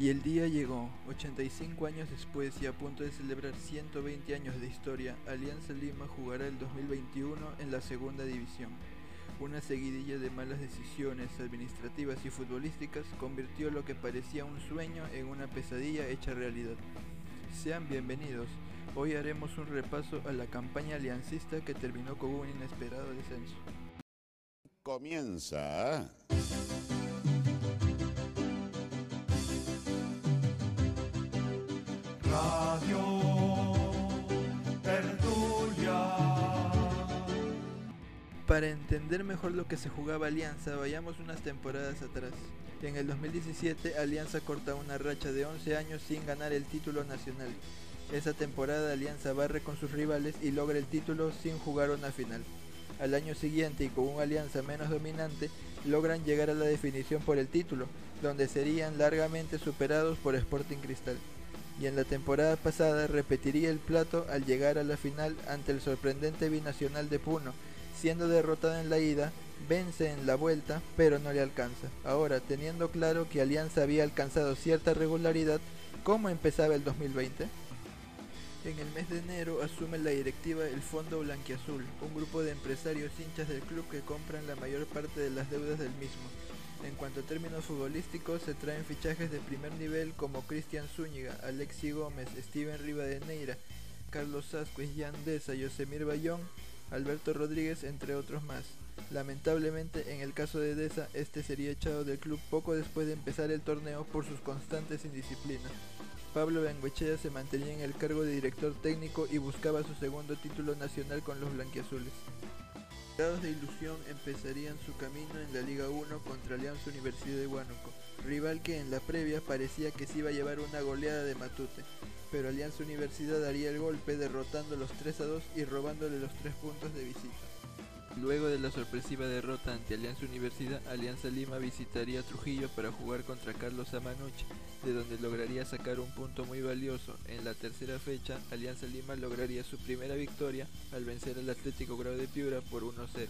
Y el día llegó, 85 años después y a punto de celebrar 120 años de historia, Alianza Lima jugará el 2021 en la segunda división. Una seguidilla de malas decisiones administrativas y futbolísticas convirtió lo que parecía un sueño en una pesadilla hecha realidad. Sean bienvenidos, hoy haremos un repaso a la campaña aliancista que terminó con un inesperado descenso. Comienza. Para entender mejor lo que se jugaba Alianza, vayamos unas temporadas atrás. En el 2017, Alianza corta una racha de 11 años sin ganar el título nacional. Esa temporada Alianza barre con sus rivales y logra el título sin jugar una final. Al año siguiente y con una alianza menos dominante, logran llegar a la definición por el título, donde serían largamente superados por Sporting Cristal y en la temporada pasada repetiría el plato al llegar a la final ante el sorprendente binacional de Puno, siendo derrotada en la ida, vence en la vuelta, pero no le alcanza. Ahora, teniendo claro que Alianza había alcanzado cierta regularidad, ¿cómo empezaba el 2020? En el mes de enero asume la directiva el Fondo Blanquiazul, un grupo de empresarios hinchas del club que compran la mayor parte de las deudas del mismo. En cuanto a términos futbolísticos, se traen fichajes de primer nivel como Cristian Zúñiga, Alexi Gómez, Steven Rivadeneira, Carlos Asquez, Jan Deza, Yosemir Bayón, Alberto Rodríguez, entre otros más. Lamentablemente, en el caso de Deza, este sería echado del club poco después de empezar el torneo por sus constantes indisciplinas. Pablo Benguechea se mantenía en el cargo de director técnico y buscaba su segundo título nacional con los blanquiazules. Cargados de ilusión empezarían su camino en la Liga 1 contra Alianza Universidad de Huánuco, rival que en la previa parecía que se iba a llevar una goleada de Matute, pero Alianza Universidad daría el golpe derrotando los 3 a 2 y robándole los 3 puntos de visita. Luego de la sorpresiva derrota ante Alianza Universidad, Alianza Lima visitaría Trujillo para jugar contra Carlos Amanuch, de donde lograría sacar un punto muy valioso. En la tercera fecha, Alianza Lima lograría su primera victoria al vencer al Atlético Grau de Piura por 1-0.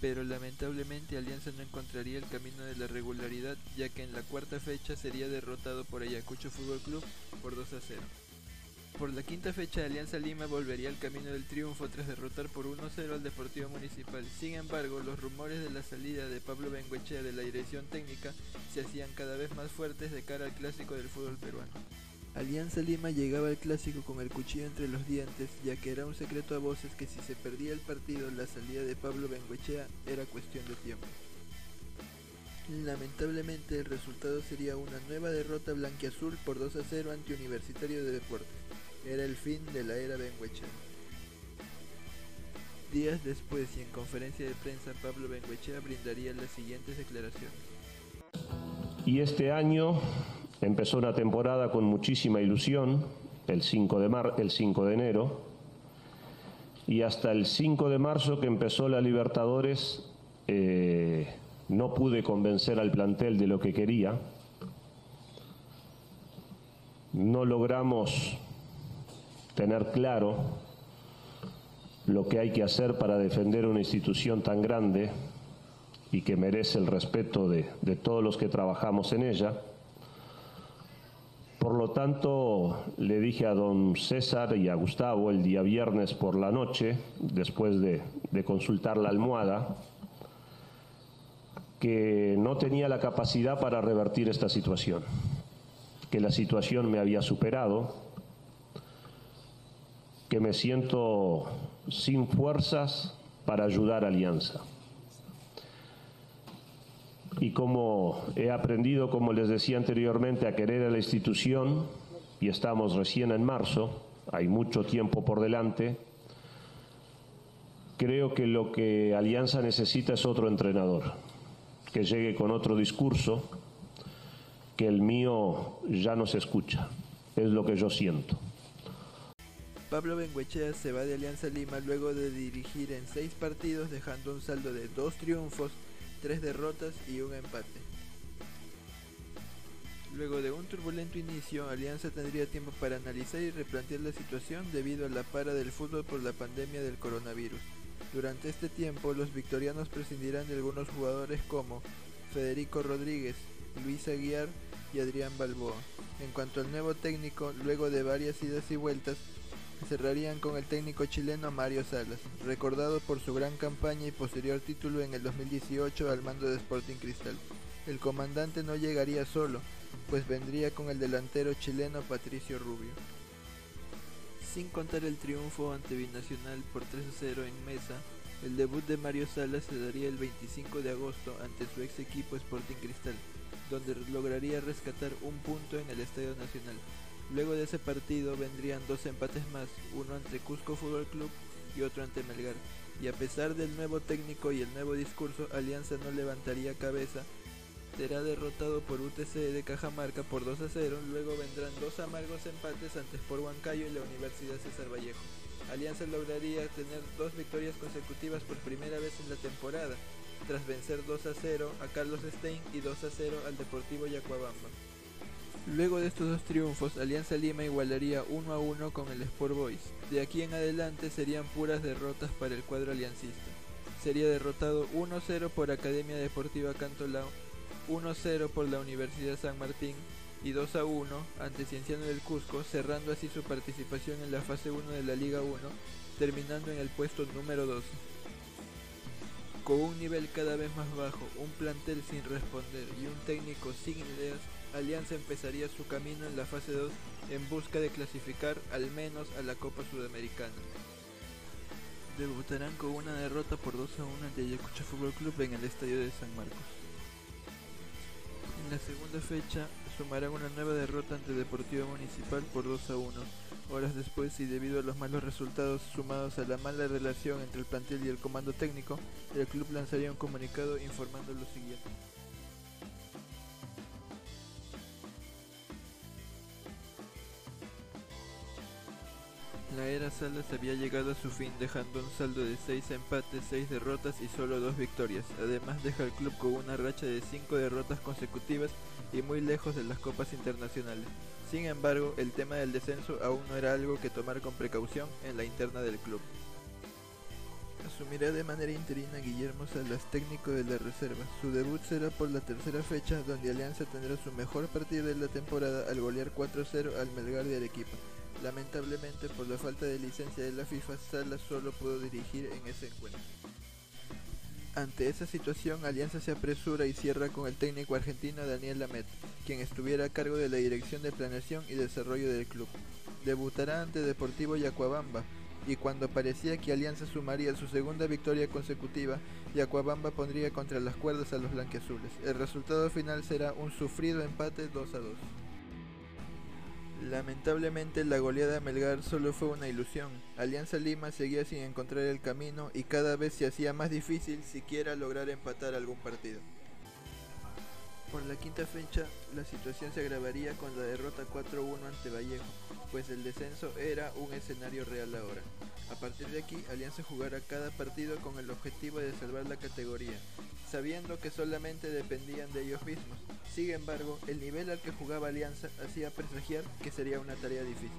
Pero lamentablemente Alianza no encontraría el camino de la regularidad, ya que en la cuarta fecha sería derrotado por Ayacucho Fútbol Club por 2 0. Por la quinta fecha, Alianza Lima volvería al camino del triunfo tras derrotar por 1-0 al Deportivo Municipal. Sin embargo, los rumores de la salida de Pablo Benguechea de la dirección técnica se hacían cada vez más fuertes de cara al clásico del fútbol peruano. Alianza Lima llegaba al clásico con el cuchillo entre los dientes, ya que era un secreto a voces que si se perdía el partido, la salida de Pablo Benguechea era cuestión de tiempo. Lamentablemente el resultado sería una nueva derrota blanquiazul por 2 a 0 ante Universitario de Deportes. Era el fin de la era Benguechea. Días después y en conferencia de prensa Pablo Benguechea brindaría las siguientes declaraciones. Y este año empezó una temporada con muchísima ilusión, el 5 de, mar el 5 de enero, y hasta el 5 de marzo que empezó la Libertadores eh, no pude convencer al plantel de lo que quería. No logramos tener claro lo que hay que hacer para defender una institución tan grande y que merece el respeto de, de, todos los que trabajamos en ella. Por lo tanto, le dije a don César y a Gustavo el día viernes por la noche, después de, de consultar la almohada, que no tenía la capacidad para revertir esta situación, que la situación me había superado, que me siento sin fuerzas para ayudar a Alianza. Y como he aprendido, como les decía anteriormente, a querer a la institución, y estamos recién en marzo, hay mucho tiempo por delante, creo que lo que Alianza necesita es otro entrenador, que llegue con otro discurso, que el mío ya no se escucha, es lo que yo siento. Pablo Benguechea se va de Alianza Lima luego de dirigir en seis partidos dejando un saldo de dos triunfos, tres derrotas y un empate. Luego de un turbulento inicio, Alianza tendría tiempo para analizar y replantear la situación debido a la para del fútbol por la pandemia del coronavirus. Durante este tiempo, los victorianos prescindirán de algunos jugadores como Federico Rodríguez, Luis Aguiar, y Adrián Balboa. En cuanto al nuevo técnico, luego de varias idas y vueltas, cerrarían con el técnico chileno Mario Salas, recordado por su gran campaña y posterior título en el 2018 al mando de Sporting Cristal. El comandante no llegaría solo, pues vendría con el delantero chileno Patricio Rubio. Sin contar el triunfo ante Binacional por 3 0 en Mesa, el debut de Mario Salas se daría el 25 de agosto ante su ex equipo Sporting Cristal, donde lograría rescatar un punto en el Estadio Nacional. Luego de ese partido vendrían dos empates más, uno ante Cusco Fútbol Club y otro ante Melgar. Y a pesar del nuevo técnico y el nuevo discurso, Alianza no levantaría cabeza será derrotado por UTC de Cajamarca por 2 a 0, luego vendrán dos amargos empates ante Sport Huancayo y la Universidad César Vallejo. Alianza lograría tener dos victorias consecutivas por primera vez en la temporada, tras vencer 2 a 0 a Carlos Stein y 2 a 0 al Deportivo Yacuabamba. Luego de estos dos triunfos, Alianza Lima igualaría 1 a 1 con el Sport Boys. De aquí en adelante serían puras derrotas para el cuadro aliancista. Sería derrotado 1 a 0 por Academia Deportiva Cantolao 1-0 por la Universidad San Martín y 2 a 1 ante Cienciano del Cusco, cerrando así su participación en la fase 1 de la Liga 1, terminando en el puesto número 12. Con un nivel cada vez más bajo, un plantel sin responder y un técnico sin ideas, Alianza empezaría su camino en la fase 2 en busca de clasificar al menos a la Copa Sudamericana. Debutarán con una derrota por 2 a 1 ante Ayacucho Fútbol Club en el estadio de San Marcos. En la segunda fecha sumarán una nueva derrota ante Deportivo Municipal por 2 a 1. Horas después y debido a los malos resultados sumados a la mala relación entre el plantel y el comando técnico, el club lanzaría un comunicado informando lo siguiente. La era Salas había llegado a su fin dejando un saldo de 6 empates, 6 derrotas y solo 2 victorias. Además deja al club con una racha de 5 derrotas consecutivas y muy lejos de las copas internacionales. Sin embargo, el tema del descenso aún no era algo que tomar con precaución en la interna del club. Asumirá de manera interina Guillermo Salas, técnico de la reserva. Su debut será por la tercera fecha, donde Alianza tendrá su mejor partido de la temporada al golear 4-0 al Melgar de Arequipa. Lamentablemente, por la falta de licencia de la FIFA, Salas solo pudo dirigir en ese encuentro. Ante esa situación, Alianza se apresura y cierra con el técnico argentino Daniel Lamet, quien estuviera a cargo de la dirección de planeación y desarrollo del club. Debutará ante Deportivo Yacuabamba, y cuando parecía que Alianza sumaría su segunda victoria consecutiva, Yacuabamba pondría contra las cuerdas a los blanqueazules. El resultado final será un sufrido empate 2 a 2. Lamentablemente la goleada Melgar solo fue una ilusión. Alianza Lima seguía sin encontrar el camino y cada vez se hacía más difícil siquiera lograr empatar algún partido. Por la quinta fecha, la situación se agravaría con la derrota 4-1 ante Vallejo, pues el descenso era un escenario real ahora. A partir de aquí, Alianza jugará cada partido con el objetivo de salvar la categoría, sabiendo que solamente dependían de ellos mismos. Sin embargo, el nivel al que jugaba Alianza hacía presagiar que sería una tarea difícil.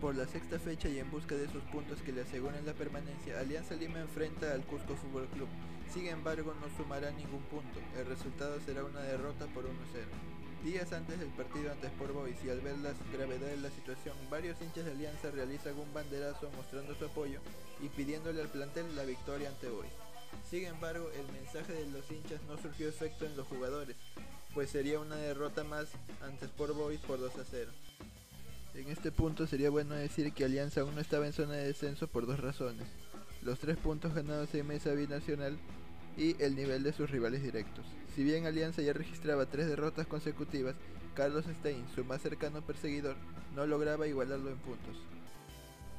Por la sexta fecha y en busca de esos puntos que le aseguran la permanencia, Alianza Lima enfrenta al Cusco Fútbol Club. Sin embargo, no sumará ningún punto. El resultado será una derrota por 1-0. Días antes del partido ante Sport Boys y al ver la gravedad de la situación, varios hinchas de Alianza realizan un banderazo mostrando su apoyo y pidiéndole al plantel la victoria ante Boys. Sin embargo, el mensaje de los hinchas no surgió efecto en los jugadores, pues sería una derrota más ante Sport Boys por 2 a 0. En este punto sería bueno decir que Alianza aún no estaba en zona de descenso por dos razones. Los tres puntos ganados en mesa binacional y el nivel de sus rivales directos. Si bien Alianza ya registraba tres derrotas consecutivas, Carlos Stein, su más cercano perseguidor, no lograba igualarlo en puntos.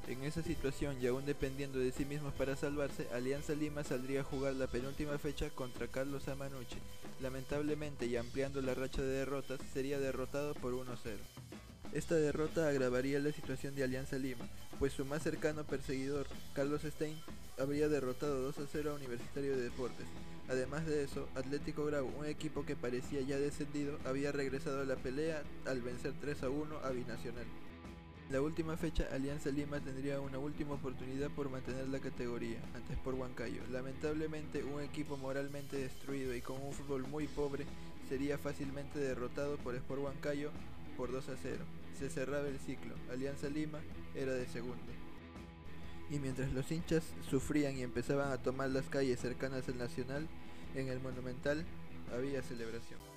En esa situación y aún dependiendo de sí mismos para salvarse, Alianza Lima saldría a jugar la penúltima fecha contra Carlos Amanuche. Lamentablemente y ampliando la racha de derrotas, sería derrotado por 1-0. Esta derrota agravaría la situación de Alianza Lima, pues su más cercano perseguidor, Carlos Stein, habría derrotado 2 a 0 a Universitario de Deportes. Además de eso, Atlético Grau, un equipo que parecía ya descendido, había regresado a la pelea al vencer 3 a 1 a Binacional. La última fecha, Alianza Lima tendría una última oportunidad por mantener la categoría, antes por Huancayo. Lamentablemente, un equipo moralmente destruido y con un fútbol muy pobre sería fácilmente derrotado por Sport Huancayo por 2 a 0. Se cerraba el ciclo, Alianza Lima era de segundo. Y mientras los hinchas sufrían y empezaban a tomar las calles cercanas al Nacional, en el Monumental había celebración.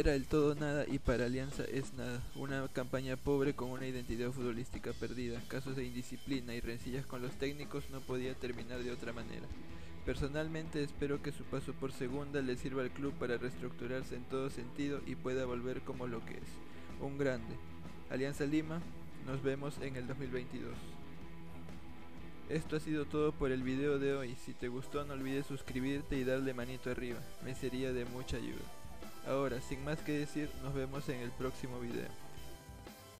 Era el todo nada y para Alianza es nada. Una campaña pobre con una identidad futbolística perdida. Casos de indisciplina y rencillas con los técnicos no podía terminar de otra manera. Personalmente espero que su paso por segunda le sirva al club para reestructurarse en todo sentido y pueda volver como lo que es. Un grande. Alianza Lima, nos vemos en el 2022. Esto ha sido todo por el video de hoy. Si te gustó no olvides suscribirte y darle manito arriba. Me sería de mucha ayuda. Ahora, sin más que decir, nos vemos en el próximo video.